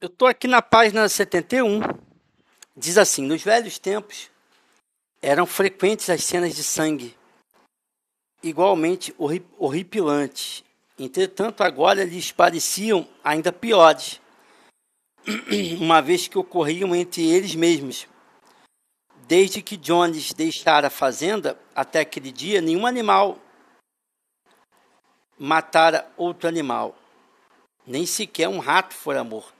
Eu estou aqui na página 71. Diz assim: Nos velhos tempos eram frequentes as cenas de sangue, igualmente horripilantes. Entretanto, agora lhes pareciam ainda piores, uma vez que ocorriam entre eles mesmos. Desde que Jones deixara a fazenda até aquele dia, nenhum animal matara outro animal, nem sequer um rato fora morto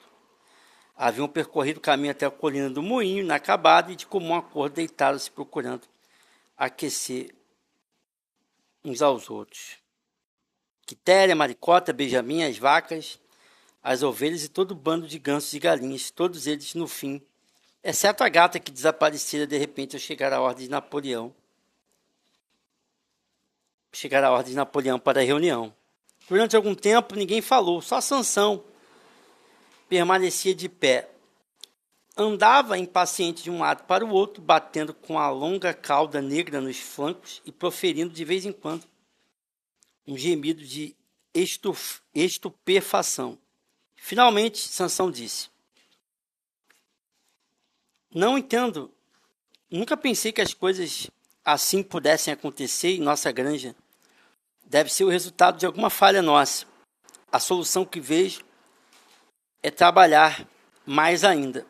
haviam percorrido o caminho até a colina do moinho, inacabado, e de comum acordo deitaram-se procurando aquecer uns aos outros. Quitéria, Maricota, Benjamin, as vacas, as ovelhas e todo o bando de gansos e galinhas, todos eles no fim, exceto a gata que desaparecera de repente ao chegar a ordem de Napoleão. Chegar a ordem de Napoleão para a reunião. Durante algum tempo ninguém falou, só Sansão, permanecia de pé. Andava impaciente de um lado para o outro, batendo com a longa cauda negra nos flancos e proferindo de vez em quando um gemido de estuf, estupefação. Finalmente, Sansão disse: Não entendo. Nunca pensei que as coisas assim pudessem acontecer em nossa granja. Deve ser o resultado de alguma falha nossa. A solução que vejo é trabalhar mais ainda.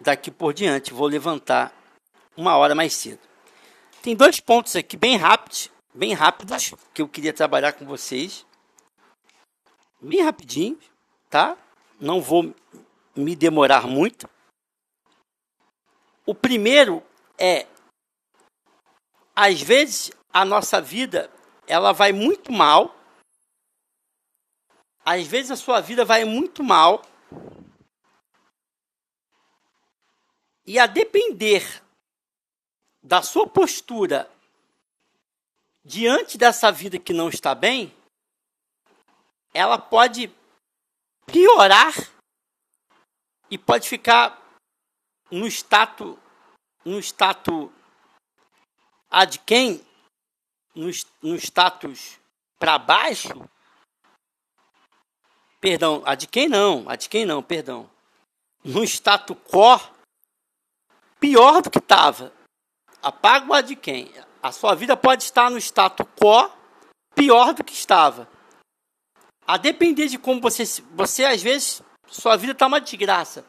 Daqui por diante, vou levantar uma hora mais cedo. Tem dois pontos aqui bem rápidos, bem rápidos, que eu queria trabalhar com vocês. Bem rapidinho, tá? Não vou me demorar muito. O primeiro é às vezes a nossa vida ela vai muito mal. Às vezes a sua vida vai muito mal E a depender da sua postura diante dessa vida que não está bem, ela pode piorar e pode ficar no status no status a de quem no, no status para baixo perdão a de quem não a de quem não perdão no status quo pior do que estava. Apaga o de quem? A sua vida pode estar no status quo pior do que estava. A depender de como você. Você, às vezes, sua vida está uma desgraça.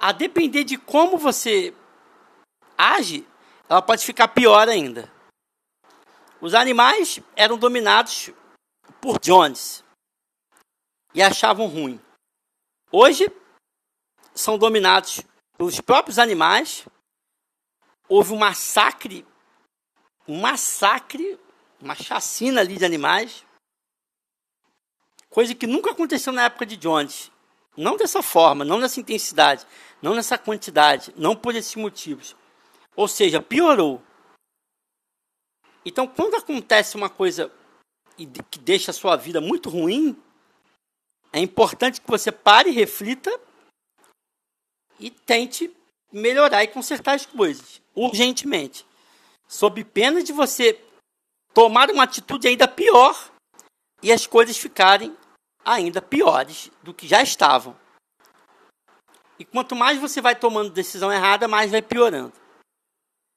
A depender de como você age, ela pode ficar pior ainda. Os animais eram dominados por Jones e achavam ruim. Hoje são dominados pelos próprios animais houve um massacre, um massacre, uma chacina ali de animais, coisa que nunca aconteceu na época de Jones. Não dessa forma, não nessa intensidade, não nessa quantidade, não por esses motivos. Ou seja, piorou. Então, quando acontece uma coisa que deixa a sua vida muito ruim, é importante que você pare, reflita e tente melhorar e consertar as coisas urgentemente, sob pena de você tomar uma atitude ainda pior e as coisas ficarem ainda piores do que já estavam. E quanto mais você vai tomando decisão errada, mais vai piorando.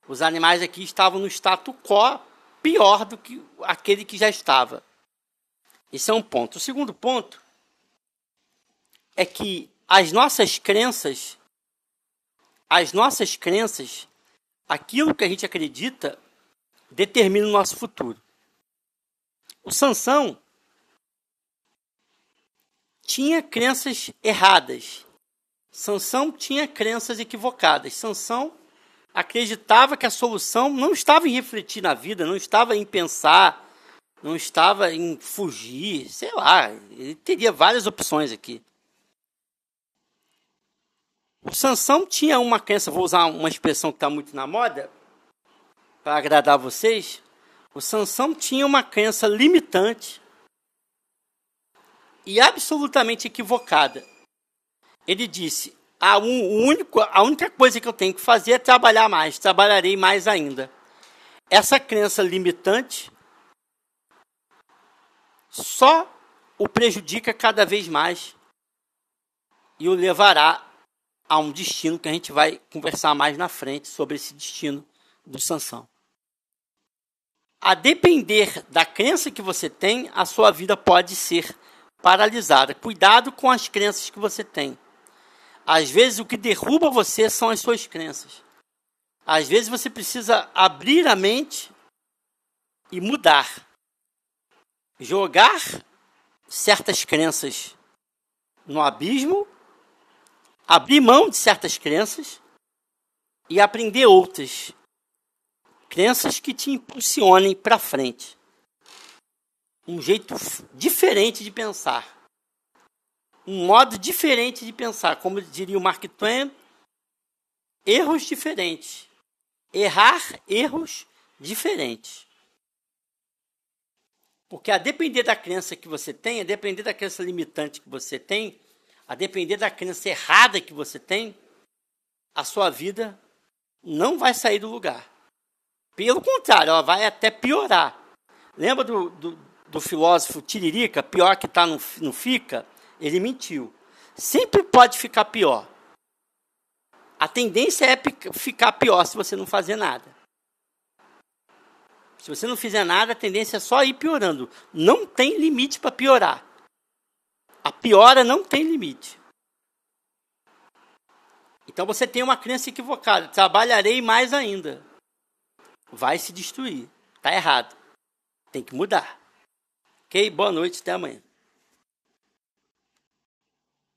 Os animais aqui estavam no status quo pior do que aquele que já estava. Esse é um ponto. O segundo ponto é que as nossas crenças, as nossas crenças aquilo que a gente acredita determina o nosso futuro. O Sansão tinha crenças erradas. Sansão tinha crenças equivocadas. Sansão acreditava que a solução não estava em refletir na vida, não estava em pensar, não estava em fugir, sei lá, ele teria várias opções aqui. O Sansão tinha uma crença, vou usar uma expressão que está muito na moda, para agradar vocês. O Sansão tinha uma crença limitante e absolutamente equivocada. Ele disse: a, um, único, a única coisa que eu tenho que fazer é trabalhar mais, trabalharei mais ainda. Essa crença limitante só o prejudica cada vez mais e o levará a um destino que a gente vai conversar mais na frente sobre esse destino do Sansão. A depender da crença que você tem, a sua vida pode ser paralisada. Cuidado com as crenças que você tem. Às vezes o que derruba você são as suas crenças. Às vezes você precisa abrir a mente e mudar. Jogar certas crenças no abismo, abrir mão de certas crenças e aprender outras. Crenças que te impulsionem para frente. Um jeito diferente de pensar. Um modo diferente de pensar. Como diria o Mark Twain, erros diferentes. Errar erros diferentes. Porque a depender da crença que você tem, a depender da crença limitante que você tem, a depender da crença errada que você tem, a sua vida não vai sair do lugar. Pelo contrário, ela vai até piorar. Lembra do, do, do filósofo Tiririca? Pior que está não, não fica? Ele mentiu. Sempre pode ficar pior. A tendência é ficar pior se você não fazer nada. Se você não fizer nada, a tendência é só ir piorando. Não tem limite para piorar. A piora não tem limite. Então você tem uma crença equivocada. Trabalharei mais ainda vai se destruir. Tá errado. Tem que mudar. Ok? Boa noite, até amanhã.